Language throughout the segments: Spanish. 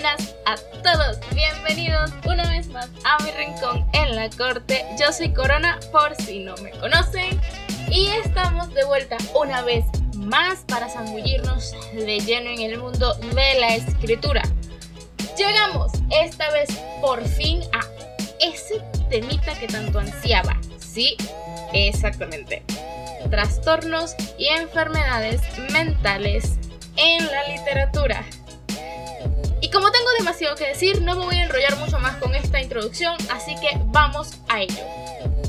buenas a todos. Bienvenidos una vez más a mi rincón en la corte. Yo soy Corona por si no me conocen. Y estamos de vuelta una vez más para zambullirnos de lleno en el mundo de la escritura. Llegamos esta vez por fin a ese temita que tanto ansiaba. Sí, exactamente. Trastornos y enfermedades mentales en la literatura. Y como tengo demasiado que decir, no me voy a enrollar mucho más con esta introducción, así que vamos a ello.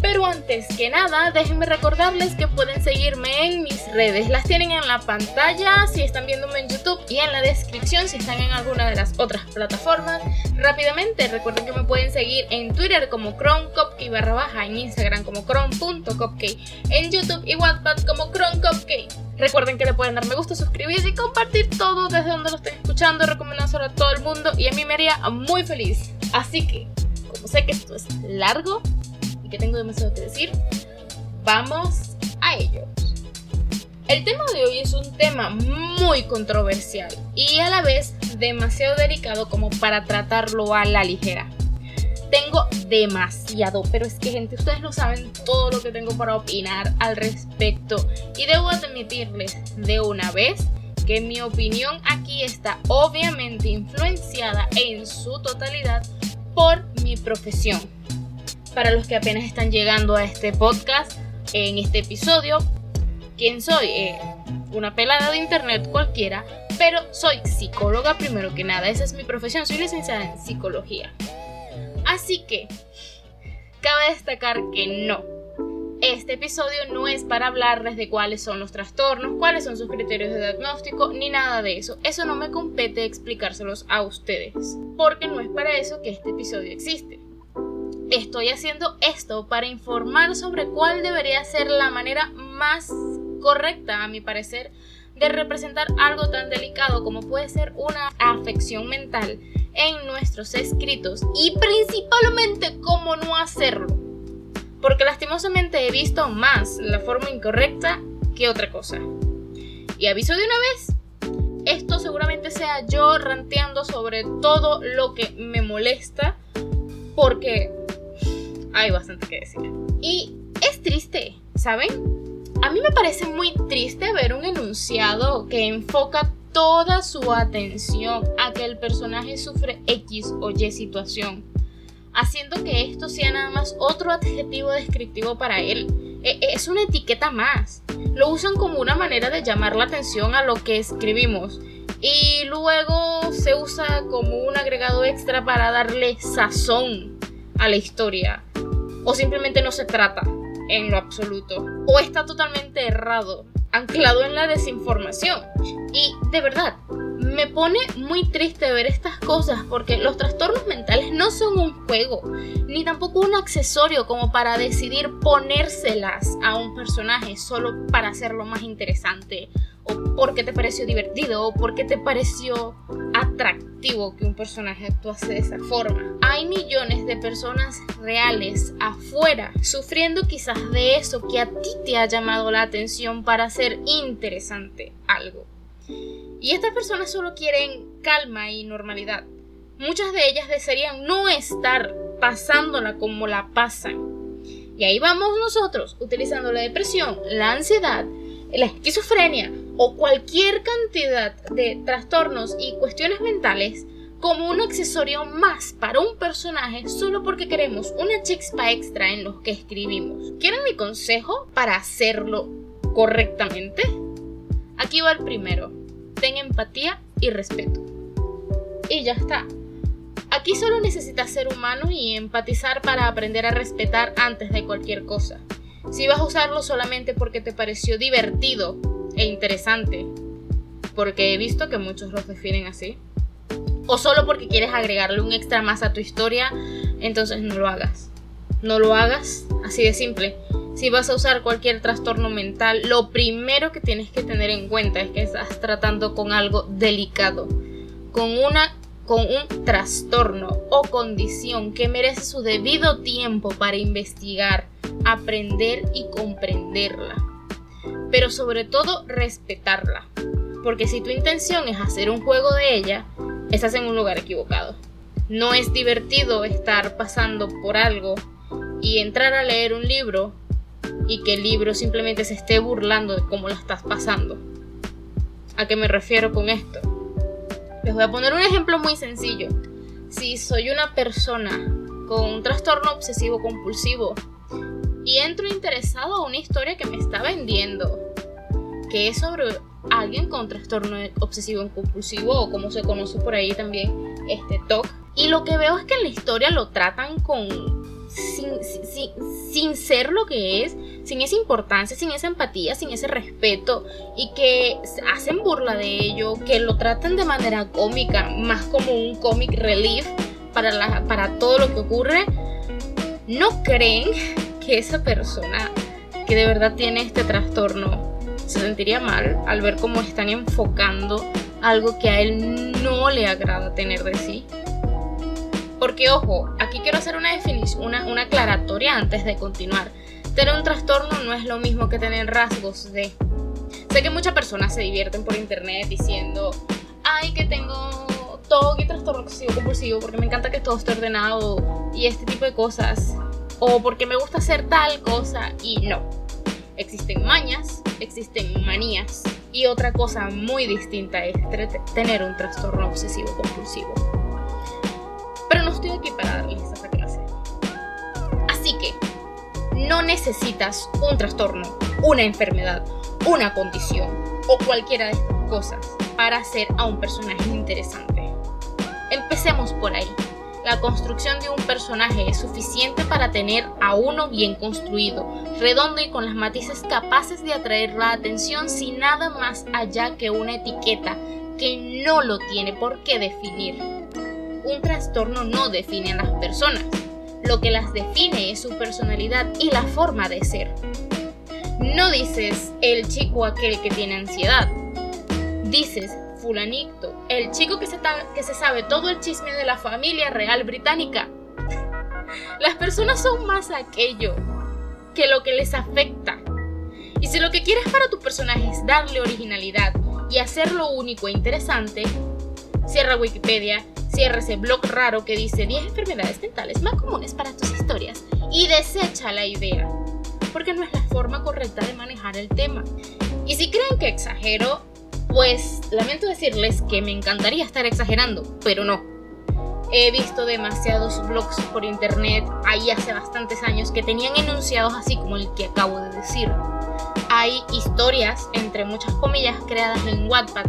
Pero antes que nada, déjenme recordarles que pueden seguirme en mis redes. Las tienen en la pantalla si están viéndome en YouTube y en la descripción si están en alguna de las otras plataformas. Rápidamente, recuerden que me pueden seguir en Twitter como ChromeCopkey barra baja, en Instagram como chrome.copkey, en YouTube y Wattpad como ChromeCopkey. Recuerden que le pueden dar me gusta, suscribirse y compartir todo desde donde lo estén escuchando, recomendándolo a todo el mundo y a mí me haría muy feliz. Así que, como sé que esto es largo, que tengo demasiado que decir, vamos a ello. El tema de hoy es un tema muy controversial y a la vez demasiado delicado como para tratarlo a la ligera. Tengo demasiado, pero es que gente, ustedes no saben todo lo que tengo para opinar al respecto y debo admitirles de una vez que mi opinión aquí está obviamente influenciada en su totalidad por mi profesión para los que apenas están llegando a este podcast, en este episodio, ¿quién soy? Eh, una pelada de internet cualquiera, pero soy psicóloga primero que nada, esa es mi profesión, soy licenciada en psicología. Así que, cabe destacar que no. Este episodio no es para hablarles de cuáles son los trastornos, cuáles son sus criterios de diagnóstico, ni nada de eso. Eso no me compete explicárselos a ustedes, porque no es para eso que este episodio existe. Estoy haciendo esto para informar sobre cuál debería ser la manera más correcta, a mi parecer, de representar algo tan delicado como puede ser una afección mental en nuestros escritos y principalmente cómo no hacerlo. Porque lastimosamente he visto más la forma incorrecta que otra cosa. Y aviso de una vez, esto seguramente sea yo ranteando sobre todo lo que me molesta porque hay bastante que decir. Y es triste, ¿saben? A mí me parece muy triste ver un enunciado que enfoca toda su atención a que el personaje sufre X o Y situación, haciendo que esto sea nada más otro adjetivo descriptivo para él. E, es una etiqueta más. Lo usan como una manera de llamar la atención a lo que escribimos y luego se usa como un agregado extra para darle sazón a la historia o simplemente no se trata en lo absoluto, o está totalmente errado, anclado en la desinformación. Y de verdad, me pone muy triste ver estas cosas porque los trastornos mentales no son un juego, ni tampoco un accesorio como para decidir ponérselas a un personaje solo para hacerlo más interesante o porque te pareció divertido o porque te pareció atractivo que un personaje actuase de esa forma. Hay millones de personas reales afuera sufriendo quizás de eso que a ti te ha llamado la atención para hacer interesante algo. Y estas personas solo quieren calma y normalidad. Muchas de ellas desearían no estar pasándola como la pasan. Y ahí vamos nosotros, utilizando la depresión, la ansiedad, la esquizofrenia o cualquier cantidad de trastornos y cuestiones mentales como un accesorio más para un personaje solo porque queremos una chispa extra en los que escribimos. ¿Quieren mi consejo para hacerlo correctamente? Aquí va el primero. Ten empatía y respeto. Y ya está. Aquí solo necesitas ser humano y empatizar para aprender a respetar antes de cualquier cosa. Si vas a usarlo solamente porque te pareció divertido e interesante, porque he visto que muchos los definen así, o solo porque quieres agregarle un extra más a tu historia, entonces no lo hagas. No lo hagas, así de simple. Si vas a usar cualquier trastorno mental, lo primero que tienes que tener en cuenta es que estás tratando con algo delicado, con una con un trastorno o condición que merece su debido tiempo para investigar, aprender y comprenderla. Pero sobre todo respetarla. Porque si tu intención es hacer un juego de ella, estás en un lugar equivocado. No es divertido estar pasando por algo y entrar a leer un libro y que el libro simplemente se esté burlando de cómo lo estás pasando. ¿A qué me refiero con esto? Les voy a poner un ejemplo muy sencillo. Si soy una persona con un trastorno obsesivo compulsivo entro interesado a una historia que me está vendiendo, que es sobre alguien con trastorno obsesivo compulsivo o como se conoce por ahí también, este TOC. Y lo que veo es que en la historia lo tratan con sin, sin, ser lo que es, sin esa importancia, sin esa empatía, sin ese respeto y que hacen burla de ello, que lo tratan de manera cómica, más como un comic relief para, la, para todo lo que ocurre, no creen que esa persona que de verdad tiene este trastorno se sentiría mal al ver cómo están enfocando algo que a él no le agrada tener de sí. Porque ojo, aquí quiero hacer una definición, una, una aclaratoria antes de continuar. Tener un trastorno no es lo mismo que tener rasgos de... Sé que muchas personas se divierten por internet diciendo, ay, que tengo todo y trastorno obsesivo compulsivo porque me encanta que todo esté ordenado y este tipo de cosas. O porque me gusta hacer tal cosa y no. Existen mañas, existen manías y otra cosa muy distinta es tener un trastorno obsesivo compulsivo. Pero no estoy aquí para darles esa clase. Así que no necesitas un trastorno, una enfermedad, una condición o cualquiera de estas cosas para ser a un personaje interesante. Empecemos por ahí. La construcción de un personaje es suficiente para tener a uno bien construido, redondo y con las matices capaces de atraer la atención sin nada más allá que una etiqueta que no lo tiene por qué definir. Un trastorno no define a las personas, lo que las define es su personalidad y la forma de ser. No dices el chico aquel que tiene ansiedad, dices fulanito, el chico que se, sabe todo el chisme de la familia real británica. Las personas son más aquello que lo que les afecta. Y si lo que quieres para tu personaje es darle originalidad y hacerlo único e interesante, cierra Wikipedia, cierra ese blog raro que dice 10 enfermedades mentales más comunes para tus historias y desecha la idea, porque no es la forma correcta de manejar el tema. Y si creen que exagero, pues lamento decirles que me encantaría estar exagerando, pero no. He visto demasiados blogs por internet ahí hace bastantes años que tenían enunciados así como el que acabo de decir. Hay historias, entre muchas comillas, creadas en Wattpad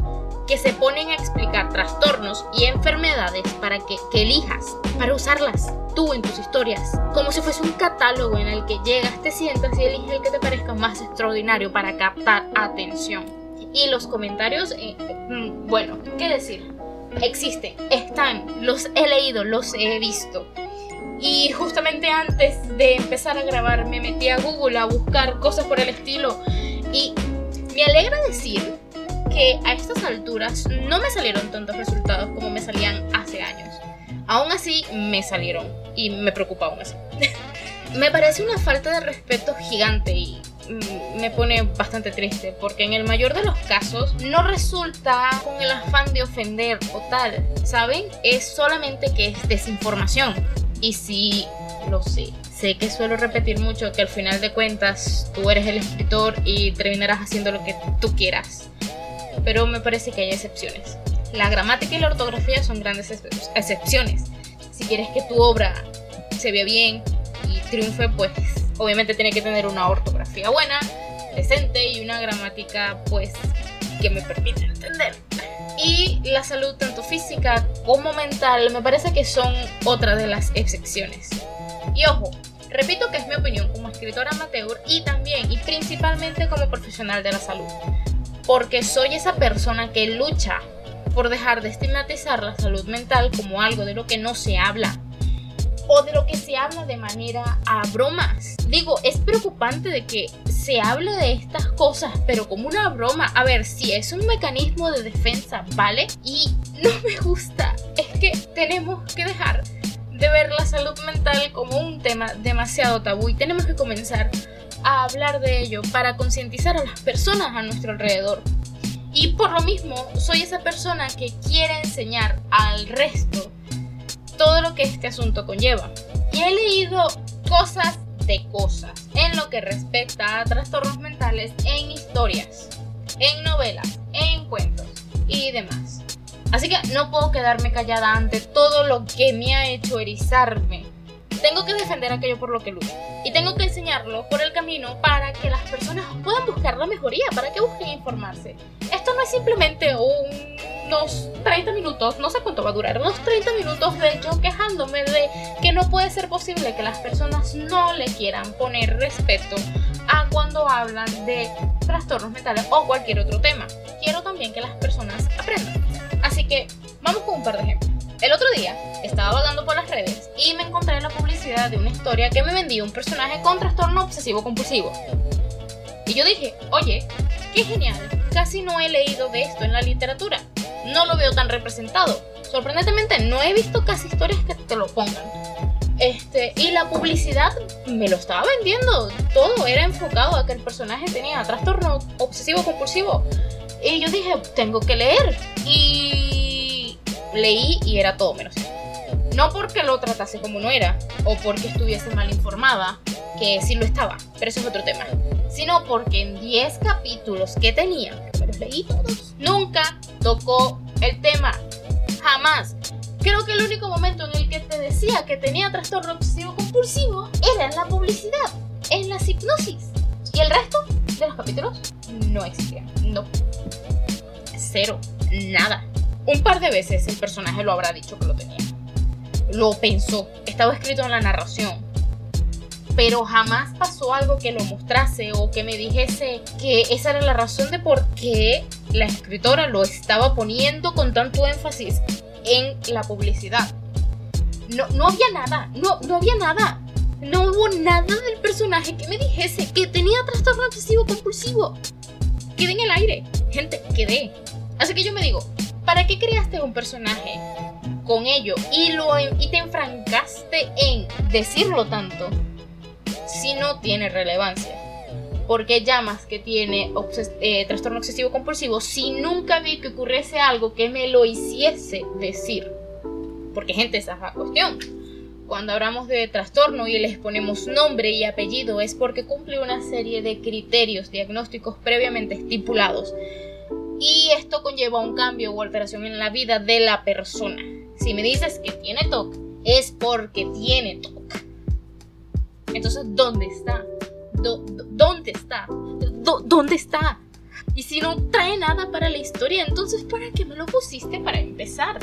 que se ponen a explicar trastornos y enfermedades para que, que, elijas, para usarlas tú en tus historias, como si fuese un catálogo en el que llegas, te sientas y eliges el que te parezca más extraordinario para captar atención. Y los comentarios, eh, mm, bueno, ¿qué decir? Existen, están, los he leído, los he visto. Y justamente antes de empezar a grabar me metí a Google a buscar cosas por el estilo. Y me alegra decir que a estas alturas no me salieron tantos resultados como me salían hace años. Aún así me salieron y me preocupa aún así. me parece una falta de respeto gigante y me pone bastante triste porque en el mayor de los casos no resulta con el afán de ofender o tal, ¿saben? Es solamente que es desinformación. Y sí, lo sé. Sé que suelo repetir mucho que al final de cuentas tú eres el escritor y terminarás haciendo lo que tú quieras. Pero me parece que hay excepciones. La gramática y la ortografía son grandes excepciones. Si quieres que tu obra se vea bien y triunfe, pues obviamente tiene que tener una ortografía buena, decente y una gramática pues que me permita entender. Y la salud tanto física como mental me parece que son otra de las excepciones. Y ojo, repito que es mi opinión como escritora amateur y también y principalmente como profesional de la salud. Porque soy esa persona que lucha por dejar de estigmatizar la salud mental como algo de lo que no se habla o de lo que se habla de manera a bromas. Digo, es preocupante de que se hable de estas cosas, pero como una broma. A ver, si es un mecanismo de defensa, ¿vale? Y no me gusta. Es que tenemos que dejar de ver la salud mental como un tema demasiado tabú y tenemos que comenzar a hablar de ello para concientizar a las personas a nuestro alrededor. Y por lo mismo, soy esa persona que quiere enseñar al resto todo lo que este asunto conlleva. Y he leído cosas de cosas en lo que respecta a trastornos mentales en historias, en novelas, en cuentos y demás. Así que no puedo quedarme callada ante todo lo que me ha hecho erizarme tengo que defender aquello por lo que lucho. Y tengo que enseñarlo por el camino para que las personas puedan buscar la mejoría, para que busquen informarse. Esto no es simplemente unos 30 minutos, no sé cuánto va a durar, unos 30 minutos de yo quejándome de que no puede ser posible que las personas no le quieran poner respeto a cuando hablan de trastornos mentales o cualquier otro tema. Quiero también que las personas aprendan. Así que vamos con un par de ejemplos. El otro día estaba vagando por las redes y me encontré en la publicidad de una historia que me vendía un personaje con trastorno obsesivo compulsivo. Y yo dije, oye, qué genial, casi no he leído de esto en la literatura. No lo veo tan representado. Sorprendentemente, no he visto casi historias que te lo pongan. Este, y la publicidad me lo estaba vendiendo. Todo era enfocado a que el personaje tenía trastorno obsesivo compulsivo. Y yo dije, tengo que leer. Y leí y era todo menos No porque lo tratase como no era, o porque estuviese mal informada, que sí lo estaba, pero eso es otro tema, sino porque en 10 capítulos que tenía, me leí todos, nunca tocó el tema. Jamás. Creo que el único momento en el que te decía que tenía trastorno obsesivo compulsivo era en la publicidad, en las hipnosis. Y el resto de los capítulos no existían. No. Cero. Nada. Un par de veces el personaje lo habrá dicho que lo tenía. Lo pensó, estaba escrito en la narración. Pero jamás pasó algo que lo mostrase o que me dijese que esa era la razón de por qué la escritora lo estaba poniendo con tanto énfasis en la publicidad. No, no había nada, no, no había nada. No hubo nada del personaje que me dijese que tenía trastorno obsesivo compulsivo. Quedé en el aire, gente, quedé. Así que yo me digo, ¿Para qué creaste un personaje con ello y, lo, y te enfrancaste en decirlo tanto si no tiene relevancia? ¿Por qué llamas que tiene eh, trastorno obsesivo compulsivo si nunca vi que ocurriese algo que me lo hiciese decir? Porque gente, esa es la cuestión. Cuando hablamos de trastorno y les ponemos nombre y apellido es porque cumple una serie de criterios diagnósticos previamente estipulados y esto conlleva un cambio o alteración en la vida de la persona. Si me dices que tiene TOC, es porque tiene TOC. Entonces, ¿dónde está? ¿Dónde está? ¿Dónde está? Y si no trae nada para la historia, entonces ¿para qué me lo pusiste para empezar?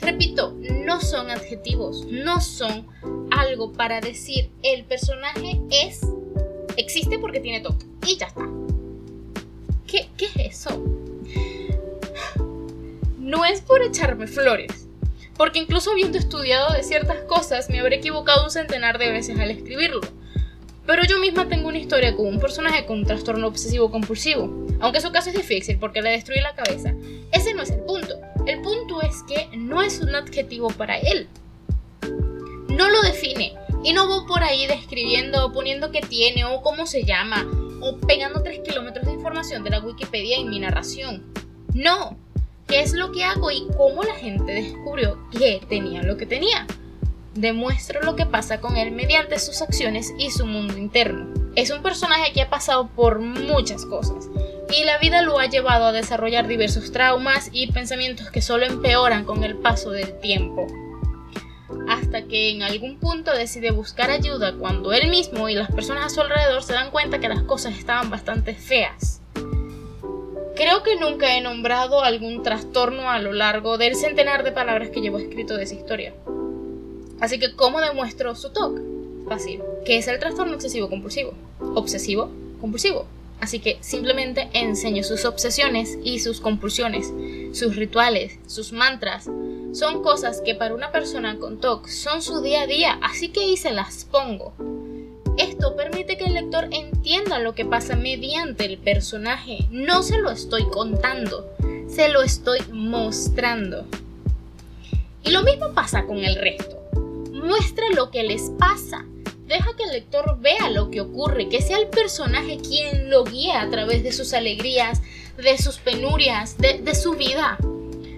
Repito, no son adjetivos, no son algo para decir el personaje es, existe porque tiene TOC y ya está. ¿Qué, es eso? No es por echarme flores, porque incluso habiendo estudiado de ciertas cosas me habré equivocado un centenar de veces al escribirlo. Pero yo misma tengo una historia con un personaje con un trastorno obsesivo compulsivo, aunque su caso es difícil porque le destruye la cabeza. Ese no es el punto. El punto es que no es un adjetivo para él. No lo define y no voy por ahí describiendo poniendo qué tiene o cómo se llama o pegando 3 kilómetros de información de la Wikipedia en mi narración. No, ¿qué es lo que hago y cómo la gente descubrió que tenía lo que tenía? Demuestro lo que pasa con él mediante sus acciones y su mundo interno. Es un personaje que ha pasado por muchas cosas y la vida lo ha llevado a desarrollar diversos traumas y pensamientos que solo empeoran con el paso del tiempo hasta que en algún punto decide buscar ayuda cuando él mismo y las personas a su alrededor se dan cuenta que las cosas estaban bastante feas. Creo que nunca he nombrado algún trastorno a lo largo del centenar de palabras que llevo escrito de esa historia. Así que, ¿cómo demuestro su TOC? Fácil. ¿Qué es el trastorno obsesivo compulsivo? Obsesivo compulsivo. Así que simplemente enseño sus obsesiones y sus compulsiones, sus rituales, sus mantras, son cosas que para una persona con TOC son su día a día, así que ahí se las pongo. Esto permite que el lector entienda lo que pasa mediante el personaje. No se lo estoy contando, se lo estoy mostrando. Y lo mismo pasa con el resto. Muestra lo que les pasa. Deja que el lector vea lo que ocurre, que sea el personaje quien lo guíe a través de sus alegrías, de sus penurias, de, de su vida.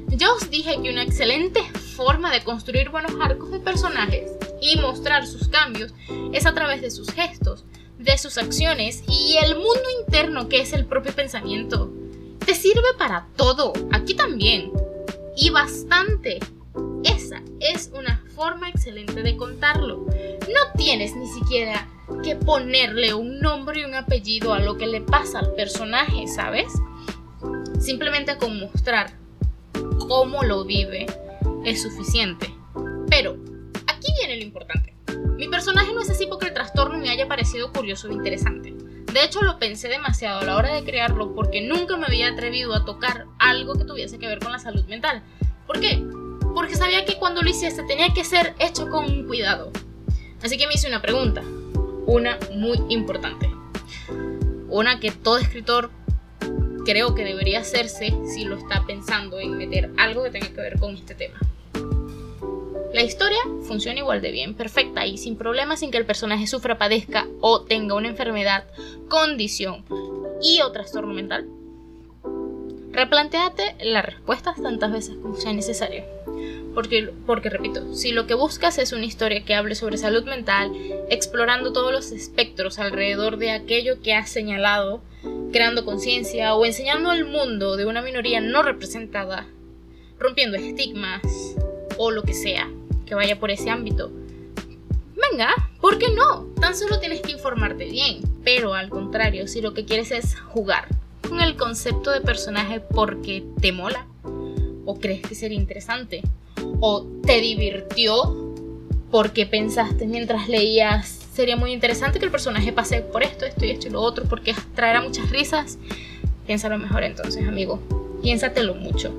Ya os dije que una excelente forma de construir buenos arcos de personajes y mostrar sus cambios es a través de sus gestos, de sus acciones y el mundo interno que es el propio pensamiento. Te sirve para todo, aquí también. Y bastante. Esa es una forma excelente de contarlo. No tienes ni siquiera que ponerle un nombre y un apellido a lo que le pasa al personaje, ¿sabes? Simplemente con mostrar cómo lo vive es suficiente. Pero, aquí viene lo importante. Mi personaje no es así porque el trastorno me haya parecido curioso e interesante. De hecho, lo pensé demasiado a la hora de crearlo porque nunca me había atrevido a tocar algo que tuviese que ver con la salud mental. ¿Por qué? Porque sabía que cuando lo hiciese tenía que ser hecho con cuidado. Así que me hice una pregunta, una muy importante. Una que todo escritor creo que debería hacerse si lo está pensando en meter algo que tenga que ver con este tema. La historia funciona igual de bien, perfecta y sin problemas sin que el personaje sufra, padezca o tenga una enfermedad, condición y o trastorno mental. Replanteate las respuestas tantas veces como sea necesario. Porque, porque, repito, si lo que buscas es una historia que hable sobre salud mental, explorando todos los espectros alrededor de aquello que has señalado, creando conciencia o enseñando al mundo de una minoría no representada, rompiendo estigmas o lo que sea que vaya por ese ámbito, venga, ¿por qué no? Tan solo tienes que informarte bien. Pero al contrario, si lo que quieres es jugar con el concepto de personaje porque te mola, o crees que sería interesante, o te divirtió porque pensaste mientras leías sería muy interesante que el personaje pase por esto, esto y esto y lo otro porque traerá muchas risas. Piénsalo mejor entonces, amigo. Piénsatelo mucho.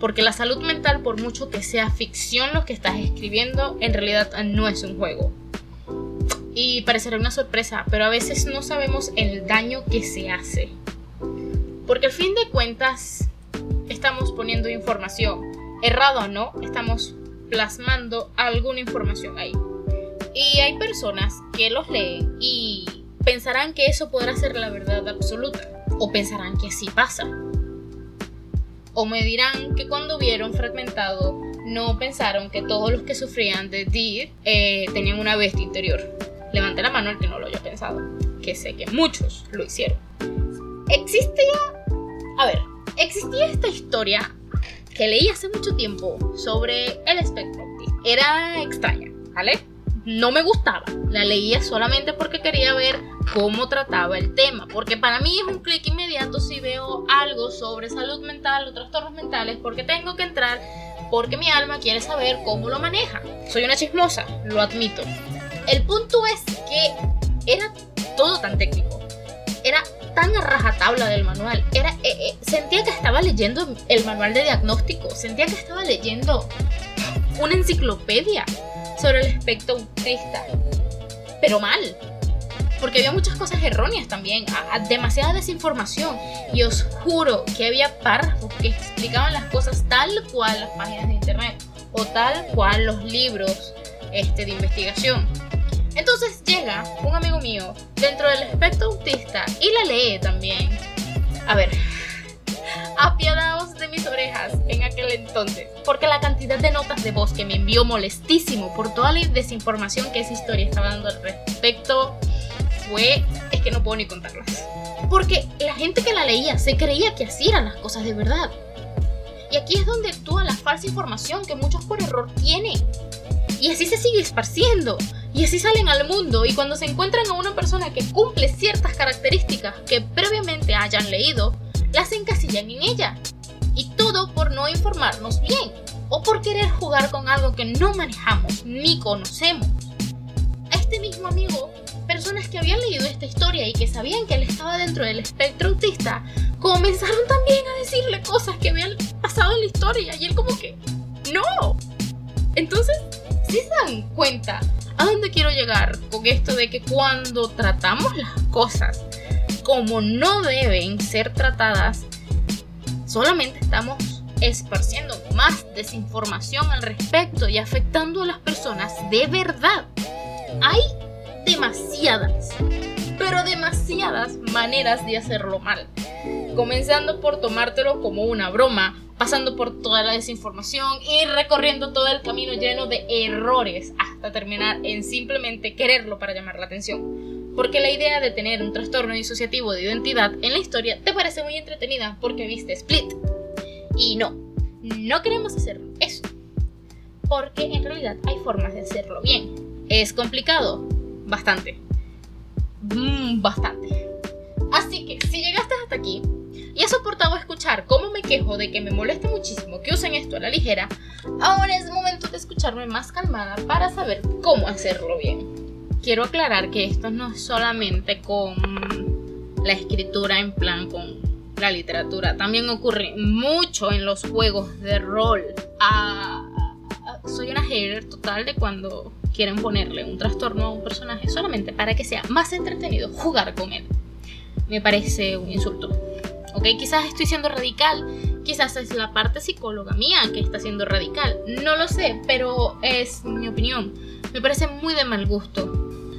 Porque la salud mental, por mucho que sea ficción lo que estás escribiendo, en realidad no es un juego. Y parecerá una sorpresa, pero a veces no sabemos el daño que se hace. Porque al fin de cuentas, estamos poniendo información errado o no, estamos plasmando alguna información ahí. Y hay personas que los leen y pensarán que eso podrá ser la verdad absoluta, o pensarán que así pasa. O me dirán que cuando vieron fragmentado no pensaron que todos los que sufrían de DID eh, tenían una bestia interior. Levante la mano el que no lo haya pensado, que sé que muchos lo hicieron. Existía, a ver, existía esta historia que leí hace mucho tiempo sobre el espectro Era extraña, ¿vale? No me gustaba. La leía solamente porque quería ver cómo trataba el tema. Porque para mí es un clic inmediato si veo algo sobre salud mental o trastornos mentales. Porque tengo que entrar. Porque mi alma quiere saber cómo lo maneja. Soy una chismosa, lo admito. El punto es que era todo tan técnico. Era tan a rajatabla del manual. Era, eh, eh, sentía que estaba leyendo el manual de diagnóstico. Sentía que estaba leyendo una enciclopedia sobre el espectro autista. Pero mal. Porque había muchas cosas erróneas también, demasiada desinformación. Y os juro que había párrafos que explicaban las cosas tal cual las páginas de internet o tal cual los libros este, de investigación. Entonces llega un amigo mío dentro del espectro autista y la lee también. A ver, apiadaos de mis orejas en aquel entonces, porque la cantidad de notas de voz que me envió molestísimo por toda la desinformación que esa historia estaba dando al respecto fue, es que no puedo ni contarlas. Porque la gente que la leía se creía que así eran las cosas de verdad. Y aquí es donde actúa la falsa información que muchos por error tienen. Y así se sigue esparciendo. Y así salen al mundo y cuando se encuentran a una persona que cumple ciertas características que previamente hayan leído, las encasillan en ella. Y todo por no informarnos bien o por querer jugar con algo que no manejamos ni conocemos. A este mismo amigo, personas que habían leído esta historia y que sabían que él estaba dentro del espectro autista, comenzaron también a decirle cosas que habían pasado en la historia y él como que, no. Entonces, si se dan cuenta ¿A dónde quiero llegar con esto de que cuando tratamos las cosas como no deben ser tratadas, solamente estamos esparciendo más desinformación al respecto y afectando a las personas de verdad? Hay demasiadas, pero demasiadas maneras de hacerlo mal. Comenzando por tomártelo como una broma, pasando por toda la desinformación y recorriendo todo el camino lleno de errores hasta terminar en simplemente quererlo para llamar la atención. Porque la idea de tener un trastorno disociativo de identidad en la historia te parece muy entretenida porque viste Split. Y no, no queremos hacer eso. Porque en realidad hay formas de hacerlo bien. ¿Es complicado? Bastante. Mm, bastante. Así que si llegaste hasta aquí y has soportado escuchar cómo me quejo de que me moleste muchísimo que usen esto a la ligera, ahora es momento de escucharme más calmada para saber cómo hacerlo bien. Quiero aclarar que esto no es solamente con la escritura en plan con la literatura, también ocurre mucho en los juegos de rol. Ah, soy una hater total de cuando quieren ponerle un trastorno a un personaje solamente para que sea más entretenido jugar con él. Me parece un insulto. Ok, quizás estoy siendo radical, quizás es la parte psicóloga mía que está siendo radical, no lo sé, pero es mi opinión. Me parece muy de mal gusto.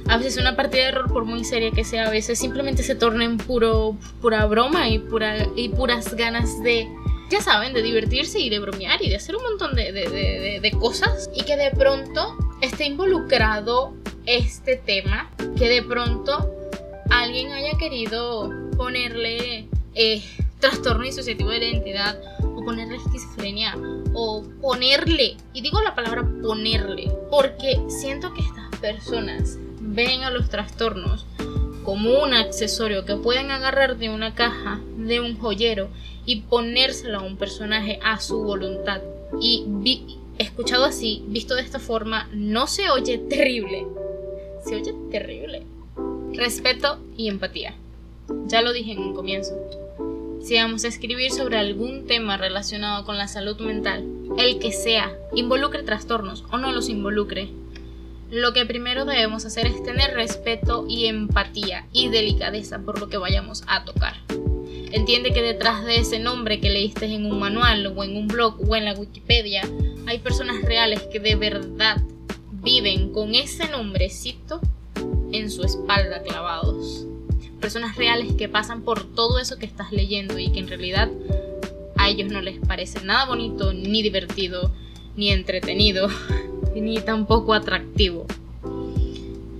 A veces una partida de error, por muy seria que sea, a veces simplemente se torna en puro, pura broma y, pura, y puras ganas de, ya saben, de divertirse y de bromear y de hacer un montón de, de, de cosas. Y que de pronto esté involucrado este tema, que de pronto alguien haya querido ponerle eh, trastorno disociativo de la identidad o ponerle esquizofrenia o ponerle, y digo la palabra ponerle, porque siento que estas personas ven a los trastornos como un accesorio que pueden agarrar de una caja, de un joyero y ponérselo a un personaje a su voluntad. Y escuchado así, visto de esta forma, no se oye terrible. Se oye terrible. Respeto y empatía. Ya lo dije en un comienzo. Si vamos a escribir sobre algún tema relacionado con la salud mental, el que sea, involucre trastornos o no los involucre, lo que primero debemos hacer es tener respeto y empatía y delicadeza por lo que vayamos a tocar. Entiende que detrás de ese nombre que leíste en un manual o en un blog o en la Wikipedia, hay personas reales que de verdad viven con ese nombrecito en su espalda clavados personas reales que pasan por todo eso que estás leyendo y que en realidad a ellos no les parece nada bonito, ni divertido, ni entretenido, ni tampoco atractivo.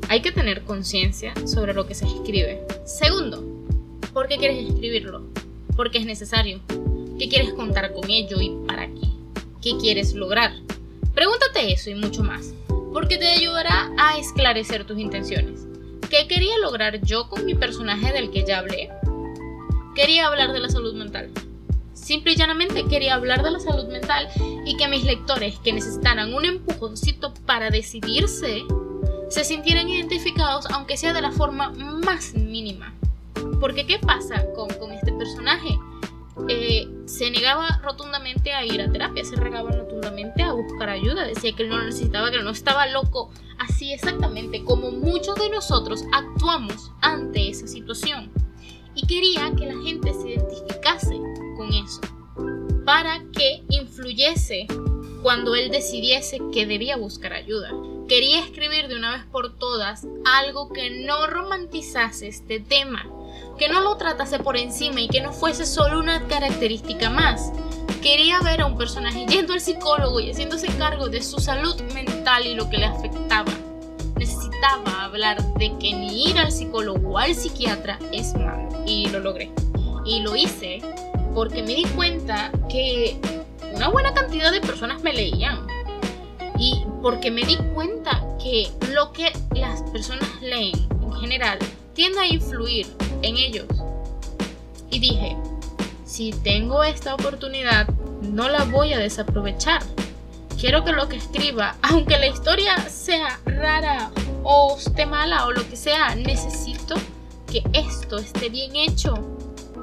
Hay que tener conciencia sobre lo que se escribe. Segundo, ¿por qué quieres escribirlo? Porque es necesario. ¿Qué quieres contar con ello y para qué? ¿Qué quieres lograr? Pregúntate eso y mucho más, porque te ayudará a esclarecer tus intenciones. ¿Qué quería lograr yo con mi personaje del que ya hablé? Quería hablar de la salud mental. Simple y llanamente quería hablar de la salud mental y que mis lectores que necesitaran un empujoncito para decidirse se sintieran identificados aunque sea de la forma más mínima. Porque ¿qué pasa con, con este personaje? Eh, se negaba rotundamente a ir a terapia, se regaba rotundamente a buscar ayuda, decía que él no lo necesitaba, que él no estaba loco, así exactamente como muchos de nosotros actuamos ante esa situación. Y quería que la gente se identificase con eso, para que influyese cuando él decidiese que debía buscar ayuda. Quería escribir de una vez por todas algo que no romantizase este tema, que no lo tratase por encima y que no fuese solo una característica más. Quería ver a un personaje yendo al psicólogo y haciéndose cargo de su salud mental y lo que le afectaba. Necesitaba hablar de que ni ir al psicólogo o al psiquiatra es malo. Y lo logré. Y lo hice porque me di cuenta que una buena cantidad de personas me leían. Y porque me di cuenta que lo que las personas leen en general tiende a influir en ellos. Y dije, si tengo esta oportunidad, no la voy a desaprovechar. Quiero que lo que escriba, aunque la historia sea rara o esté mala o lo que sea, necesito que esto esté bien hecho.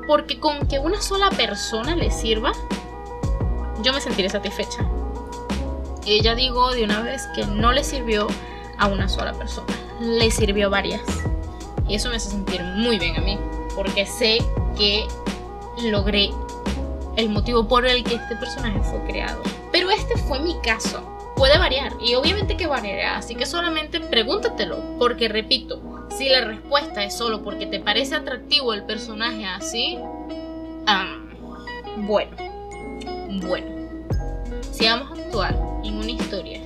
Porque con que una sola persona le sirva, yo me sentiré satisfecha. Y ella digo de una vez que no le sirvió a una sola persona, le sirvió a varias. Y eso me hace sentir muy bien a mí, porque sé que logré el motivo por el que este personaje fue creado. Pero este fue mi caso. puede variar y obviamente que variará, así que solamente pregúntatelo, porque repito, si la respuesta es solo porque te parece atractivo el personaje así, bueno, bueno, si vamos a actuar en una historia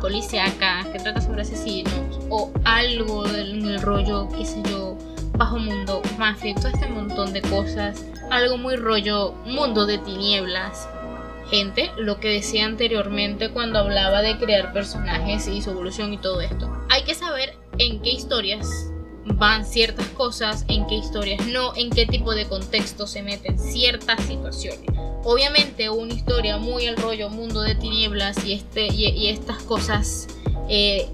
policíaca que trata sobre asesinos o algo del rollo, qué sé yo, bajo mundo, mafia, todo este montón de cosas, algo muy rollo mundo de tinieblas, gente, lo que decía anteriormente cuando hablaba de crear personajes y su evolución y todo esto. Hay que saber en qué historias van ciertas cosas, en qué historias no, en qué tipo de contexto se meten ciertas situaciones. Obviamente una historia muy el rollo mundo de tinieblas y, este, y, estas cosas eh,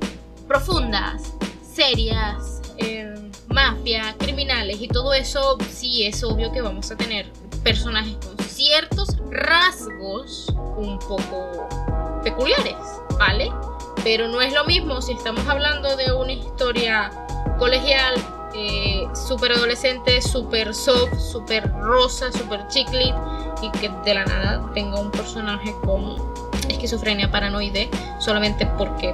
profundas, serias, eh, mafia, criminales y todo eso, sí es obvio que vamos a tener personajes con ciertos rasgos un poco peculiares, ¿vale? Pero no es lo mismo si estamos hablando de una historia colegial, eh, súper adolescente, súper soft, súper rosa, súper chiclit y que de la nada tenga un personaje con esquizofrenia paranoide solamente porque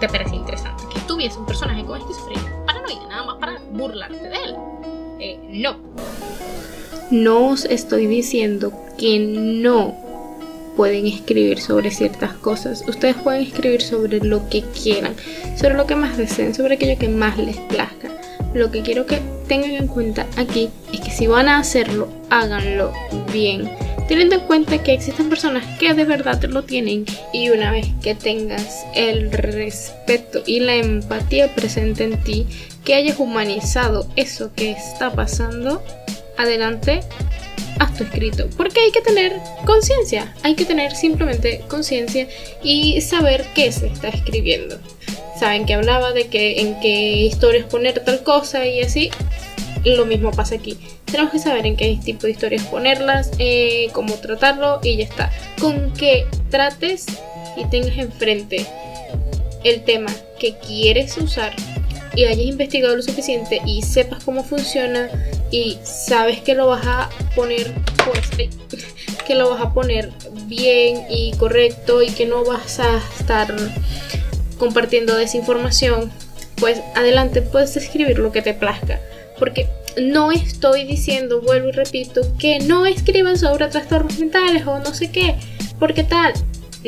te parece interesante que tuviese un personaje con esquizofrenia paranoide, nada más para burlarte de él. Eh, no. No os estoy diciendo que no pueden escribir sobre ciertas cosas. Ustedes pueden escribir sobre lo que quieran, sobre lo que más deseen, sobre aquello que más les plazca. Lo que quiero que tengan en cuenta aquí es que si van a hacerlo, háganlo bien. Teniendo en cuenta que existen personas que de verdad lo tienen y una vez que tengas el respeto y la empatía presente en ti, que hayas humanizado eso que está pasando, adelante, haz escrito. Porque hay que tener conciencia, hay que tener simplemente conciencia y saber qué se está escribiendo. Saben que hablaba de que en qué historias poner tal cosa y así. Lo mismo pasa aquí. Tenemos que saber en qué tipo de historias ponerlas, eh, cómo tratarlo y ya está. Con que trates y tengas enfrente el tema que quieres usar y hayas investigado lo suficiente y sepas cómo funciona y sabes que lo vas a poner pues, que lo vas a poner bien y correcto y que no vas a estar compartiendo desinformación, pues adelante puedes escribir lo que te plazca. Porque no estoy diciendo, vuelvo y repito, que no escriban sobre trastornos mentales o no sé qué, porque tal.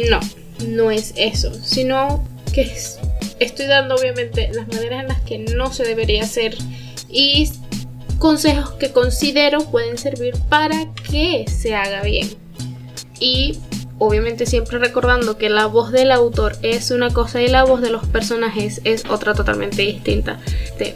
No, no es eso, sino que es estoy dando obviamente las maneras en las que no se debería hacer y consejos que considero pueden servir para que se haga bien. Y obviamente siempre recordando que la voz del autor es una cosa y la voz de los personajes es otra totalmente distinta.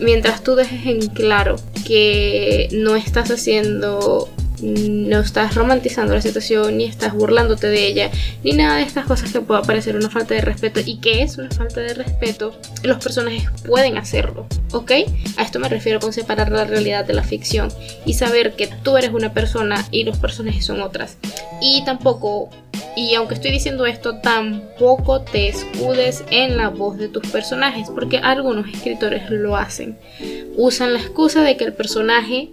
Mientras tú dejes en claro que no estás haciendo no estás romantizando la situación, ni estás burlándote de ella, ni nada de estas cosas que pueda parecer una falta de respeto y que es una falta de respeto, los personajes pueden hacerlo, ¿ok? A esto me refiero con separar la realidad de la ficción y saber que tú eres una persona y los personajes son otras. Y tampoco y aunque estoy diciendo esto, tampoco te escudes en la voz de tus personajes, porque algunos escritores lo hacen. Usan la excusa de que el personaje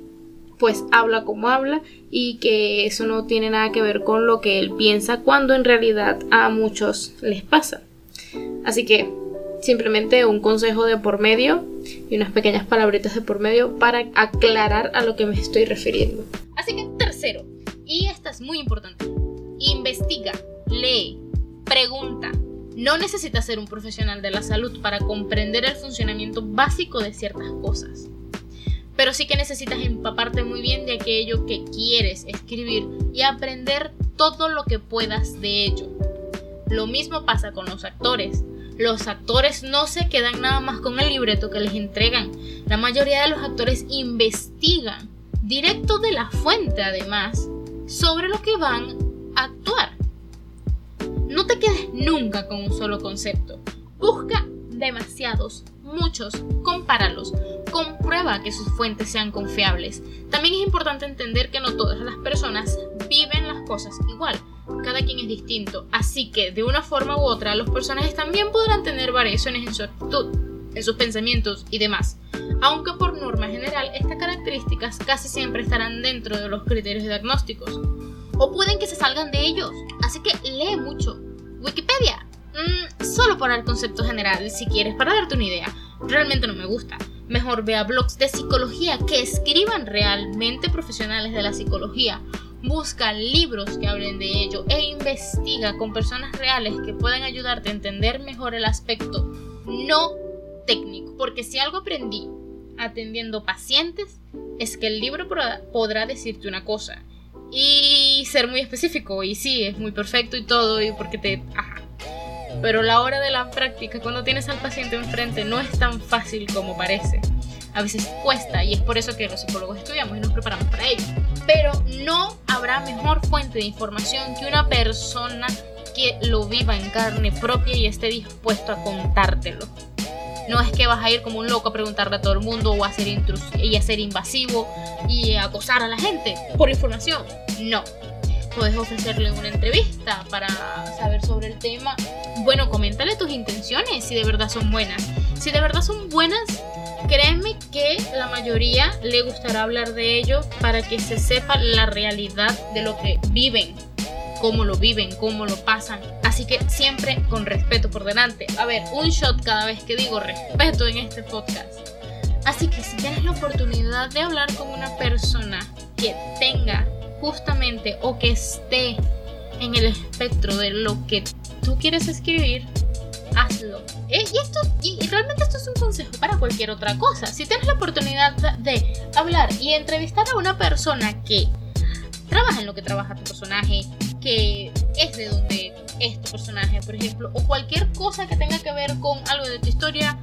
pues habla como habla y que eso no tiene nada que ver con lo que él piensa cuando en realidad a muchos les pasa. Así que simplemente un consejo de por medio y unas pequeñas palabritas de por medio para aclarar a lo que me estoy refiriendo. Así que tercero, y esta es muy importante, investiga, lee, pregunta. No necesitas ser un profesional de la salud para comprender el funcionamiento básico de ciertas cosas pero sí que necesitas empaparte muy bien de aquello que quieres escribir y aprender todo lo que puedas de ello. Lo mismo pasa con los actores. Los actores no se quedan nada más con el libreto que les entregan. La mayoría de los actores investigan directo de la fuente además sobre lo que van a actuar. No te quedes nunca con un solo concepto. Busca demasiados, muchos, compáralos, comprueba que sus fuentes sean confiables. También es importante entender que no todas las personas viven las cosas igual. Cada quien es distinto, así que de una forma u otra los personajes también podrán tener variaciones en su actitud, en sus pensamientos y demás. Aunque por norma general estas características casi siempre estarán dentro de los criterios diagnósticos. O pueden que se salgan de ellos, así que lee mucho. Wikipedia, mm, solo para el concepto general, si quieres, para darte una idea. Realmente no me gusta. Mejor vea blogs de psicología que escriban realmente profesionales de la psicología. Busca libros que hablen de ello e investiga con personas reales que puedan ayudarte a entender mejor el aspecto no técnico. Porque si algo aprendí atendiendo pacientes es que el libro podrá decirte una cosa y ser muy específico y sí, es muy perfecto y todo y porque te... Pero la hora de la práctica, cuando tienes al paciente enfrente, no es tan fácil como parece. A veces cuesta y es por eso que los psicólogos estudiamos y nos preparamos para ello. Pero no habrá mejor fuente de información que una persona que lo viva en carne propia y esté dispuesto a contártelo. No es que vas a ir como un loco a preguntarle a todo el mundo o a ser, y a ser invasivo y acosar a la gente por información. No. Puedes ofrecerle una entrevista para saber sobre el tema. Bueno, coméntale tus intenciones si de verdad son buenas. Si de verdad son buenas, créeme que la mayoría le gustará hablar de ello para que se sepa la realidad de lo que viven cómo lo viven, cómo lo pasan. Así que siempre con respeto por delante. A ver, un shot cada vez que digo respeto en este podcast. Así que si tienes la oportunidad de hablar con una persona que tenga justamente o que esté en el espectro de lo que tú quieres escribir, hazlo. Eh, y, esto, y realmente esto es un consejo para cualquier otra cosa. Si tienes la oportunidad de hablar y entrevistar a una persona que trabaja en lo que trabaja tu personaje, que es de donde es tu personaje, por ejemplo, o cualquier cosa que tenga que ver con algo de tu historia,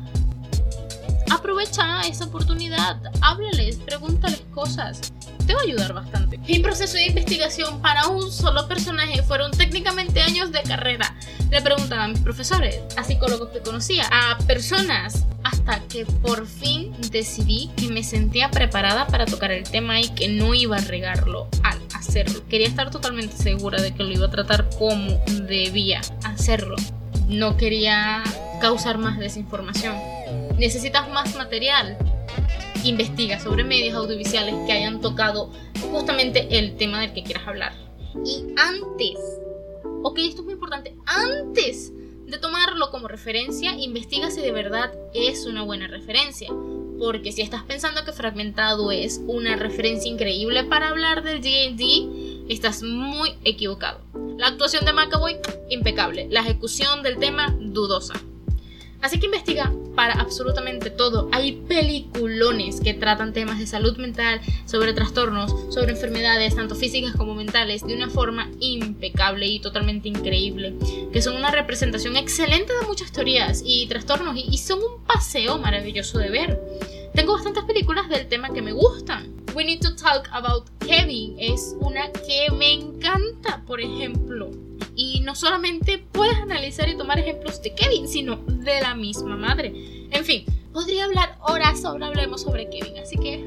aprovecha esa oportunidad, háblales, pregúntales cosas. Te va a ayudar bastante. Mi proceso de investigación para un solo personaje fueron técnicamente años de carrera. Le preguntaba a mis profesores, a psicólogos que conocía, a personas, hasta que por fin decidí que me sentía preparada para tocar el tema y que no iba a regarlo al hacerlo. Quería estar totalmente segura de que lo iba a tratar como debía hacerlo. No quería causar más desinformación. Necesitas más material. Investiga sobre medios audiovisuales que hayan tocado justamente el tema del que quieras hablar. Y antes, ok, esto es muy importante, antes de tomarlo como referencia, investiga si de verdad es una buena referencia. Porque si estás pensando que Fragmentado es una referencia increíble para hablar del D&D, estás muy equivocado. La actuación de McAvoy, impecable. La ejecución del tema, dudosa. Así que investiga para absolutamente todo. Hay peliculones que tratan temas de salud mental, sobre trastornos, sobre enfermedades, tanto físicas como mentales, de una forma impecable y totalmente increíble. Que son una representación excelente de muchas teorías y trastornos y, son un paseo maravilloso de ver. Tengo bastantes películas del tema que me gustan. We Need to Talk About Kevin es una que me encanta, por ejemplo. Y no solamente puedes analizar y tomar ejemplos de Kevin, sino de la misma madre. En fin, podría hablar horas sobre hablemos sobre Kevin, así que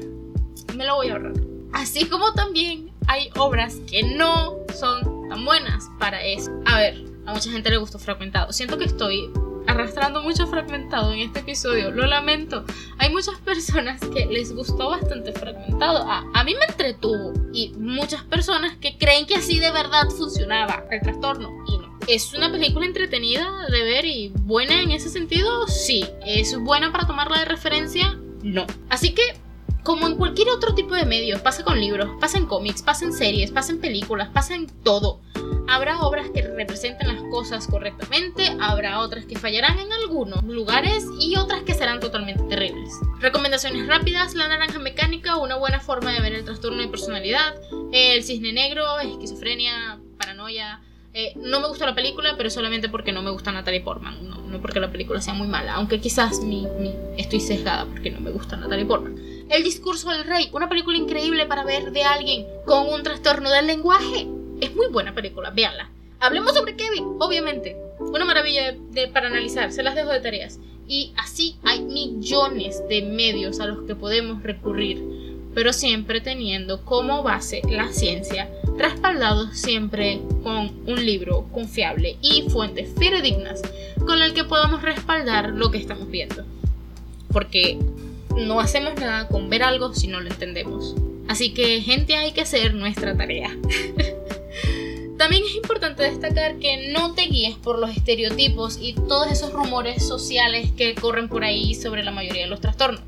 me lo voy a ahorrar. Así como también hay obras que no son tan buenas para eso. A ver, a mucha gente le gustó Fragmentado. Siento que estoy arrastrando mucho fragmentado en este episodio. Lo lamento. Hay muchas personas que les gustó bastante fragmentado. A, mí me entretuvo. Y muchas personas que creen que así de verdad funcionaba el trastorno. Y no. ¿Es una película entretenida de ver y buena en ese sentido? Sí. ¿Es buena para tomarla de referencia? No. Así que como en cualquier otro tipo de medio, pasa con libros, pasa en cómics, pasa en series, pasa en películas, pasa en todo. Habrá obras que representen las cosas correctamente, habrá otras que fallarán en algunos lugares y otras que serán totalmente terribles. Recomendaciones rápidas, La Naranja Mecánica, una buena forma de ver el trastorno de personalidad, El Cisne Negro, Esquizofrenia, Paranoia. Eh, no me gusta la película, pero solamente porque no me gusta Natalie Portman, no, porque la película sea muy mala, aunque quizás mi, estoy sesgada porque no me gusta Natalie Portman. El discurso del rey, una película increíble para ver de alguien con un trastorno del lenguaje. Es muy buena película, véanla. Hablemos sobre Kevin, obviamente. Una maravilla de, para analizar, se las dejo de tareas. Y así hay millones de medios a los que podemos recurrir, pero siempre teniendo como base la ciencia, respaldados siempre con un libro confiable y fuentes fidedignas con el que podamos respaldar lo que estamos viendo. Porque no hacemos nada con ver algo si no lo entendemos. Así que gente hay que hacer nuestra tarea. También es importante destacar que no te guíes por los estereotipos y todos esos rumores sociales que corren por ahí sobre la mayoría de los trastornos.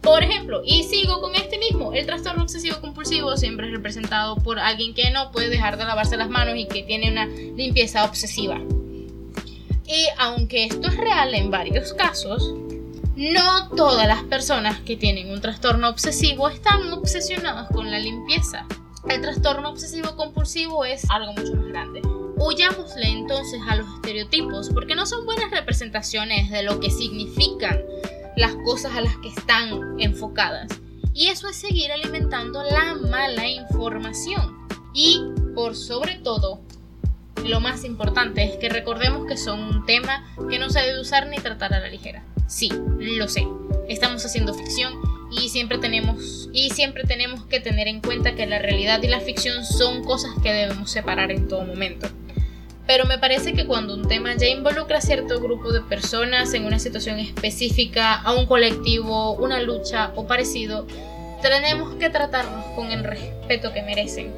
Por ejemplo, y sigo con este mismo, el trastorno obsesivo compulsivo siempre es representado por alguien que no puede dejar de lavarse las manos y que tiene una limpieza obsesiva. Y aunque esto es real en varios casos, no todas las personas que tienen un trastorno obsesivo están obsesionadas con la limpieza. El trastorno obsesivo compulsivo es algo mucho más grande. Huyámosle entonces a los estereotipos porque no son buenas representaciones de lo que significan las cosas a las que están enfocadas. Y eso es seguir alimentando la mala información. Y por sobre todo, lo más importante es que recordemos que son un tema que no se debe usar ni tratar a la ligera. Sí, lo sé. Estamos haciendo ficción y siempre tenemos y siempre tenemos que tener en cuenta que la realidad y la ficción son cosas que debemos separar en todo momento. Pero me parece que cuando un tema ya involucra a cierto grupo de personas en una situación específica, a un colectivo, una lucha o parecido, tenemos que tratarlos con el respeto que merecen.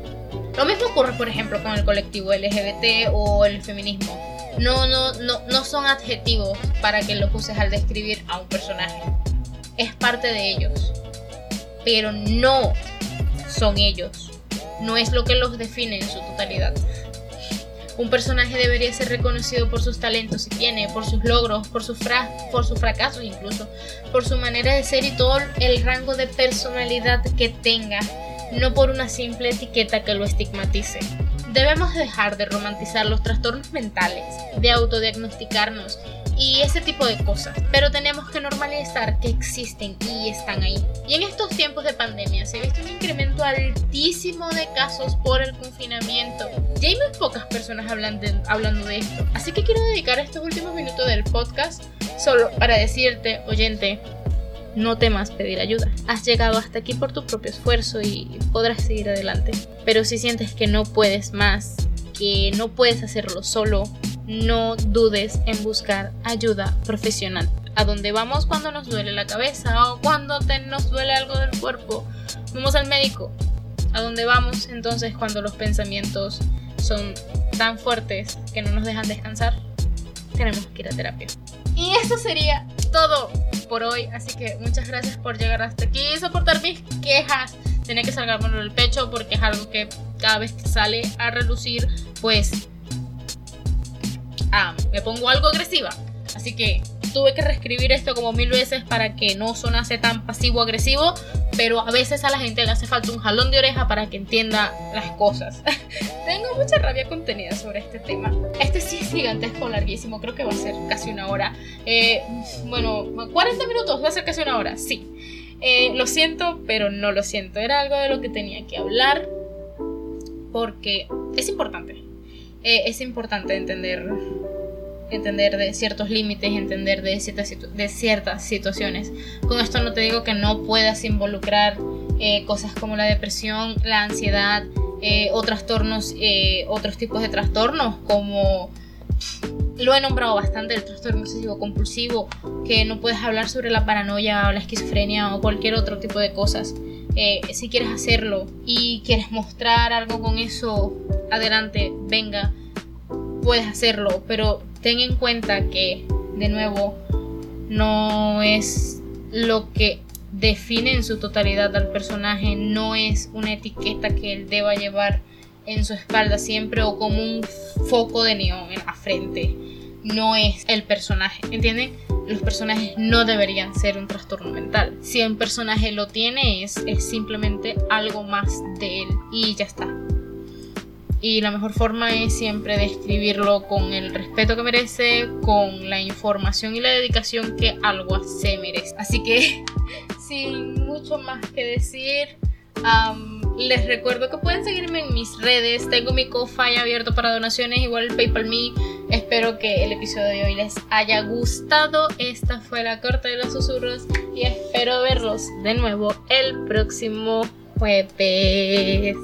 Lo mismo ocurre, por ejemplo, con el colectivo LGBT o el feminismo no, no, no, no son adjetivos para que los uses al describir a un personaje. Es parte de ellos. Pero no son ellos. No es lo que los define en su totalidad. Un personaje debería ser reconocido por sus talentos si tiene, por sus logros, por, sus por sus fracasos incluso, por su manera de ser y todo el rango de personalidad que tenga, no por una simple etiqueta que lo estigmatice. Debemos dejar de romantizar los trastornos mentales, de autodiagnosticarnos y ese tipo de cosas, pero tenemos que normalizar que existen y están ahí. Y en estos tiempos de pandemia se ha visto un incremento altísimo de casos por el confinamiento. Ya hay muy pocas personas hablando de, hablando de esto, así que quiero dedicar estos últimos minutos del podcast solo para decirte, oyente, no temas pedir ayuda. Has llegado hasta aquí por tu propio esfuerzo y podrás seguir adelante. Pero si sientes que no puedes más, que no puedes hacerlo solo, no dudes en buscar ayuda profesional. A dónde vamos cuando nos duele la cabeza o cuando nos duele algo del cuerpo. Vamos al médico. A dónde vamos entonces cuando los pensamientos son tan fuertes que no nos dejan descansar. Tenemos que ir a terapia. Y eso sería todo por hoy. Así que muchas gracias por llegar hasta aquí y soportar mis quejas. Tenía que salgármelo del pecho porque es algo que cada vez que sale a relucir, pues ah, me pongo algo agresiva. Así que tuve que reescribir esto como mil veces para que no sonase tan pasivo-agresivo, pero a veces a la gente le hace falta un jalón de oreja para que entienda las cosas. Tengo mucha rabia contenida sobre este tema. Este sí es gigantesco, larguísimo, creo que va a ser casi una hora. Eh, bueno, 40 minutos, va a ser casi una hora, sí. Eh, lo siento, pero no lo siento. Era algo de lo que tenía que hablar porque es importante. Eh, es importante entender entender de ciertos límites, entender de ciertas, de ciertas situaciones. Con esto no te digo que no puedas involucrar eh, cosas como la depresión, la ansiedad eh, o trastornos, eh, otros tipos de trastornos como lo he nombrado bastante, el trastorno obsesivo compulsivo, que no puedes hablar sobre la paranoia o la esquizofrenia o cualquier otro tipo de cosas. Si quieres hacerlo y quieres mostrar algo con eso, adelante, venga, puedes hacerlo, pero ten en cuenta que, de nuevo, no es lo que define en su totalidad al personaje, no es una etiqueta que él deba llevar en su espalda siempre o como un foco de neón en la frente. No es el personaje, ¿entienden? Los personajes no deberían ser un trastorno mental. Si un personaje lo tiene, es, es simplemente algo más de él y ya está y la mejor forma es siempre describirlo con el respeto que merece, con la información y la dedicación que algo se merece. Así que, sin mucho más que decir, les recuerdo que pueden seguirme en mis redes. Tengo mi Ko-Fi abierto para donaciones, igual el PayPal Me. Espero que el episodio de hoy les haya gustado. Esta fue la corte de los susurros y espero verlos de nuevo el próximo jueves.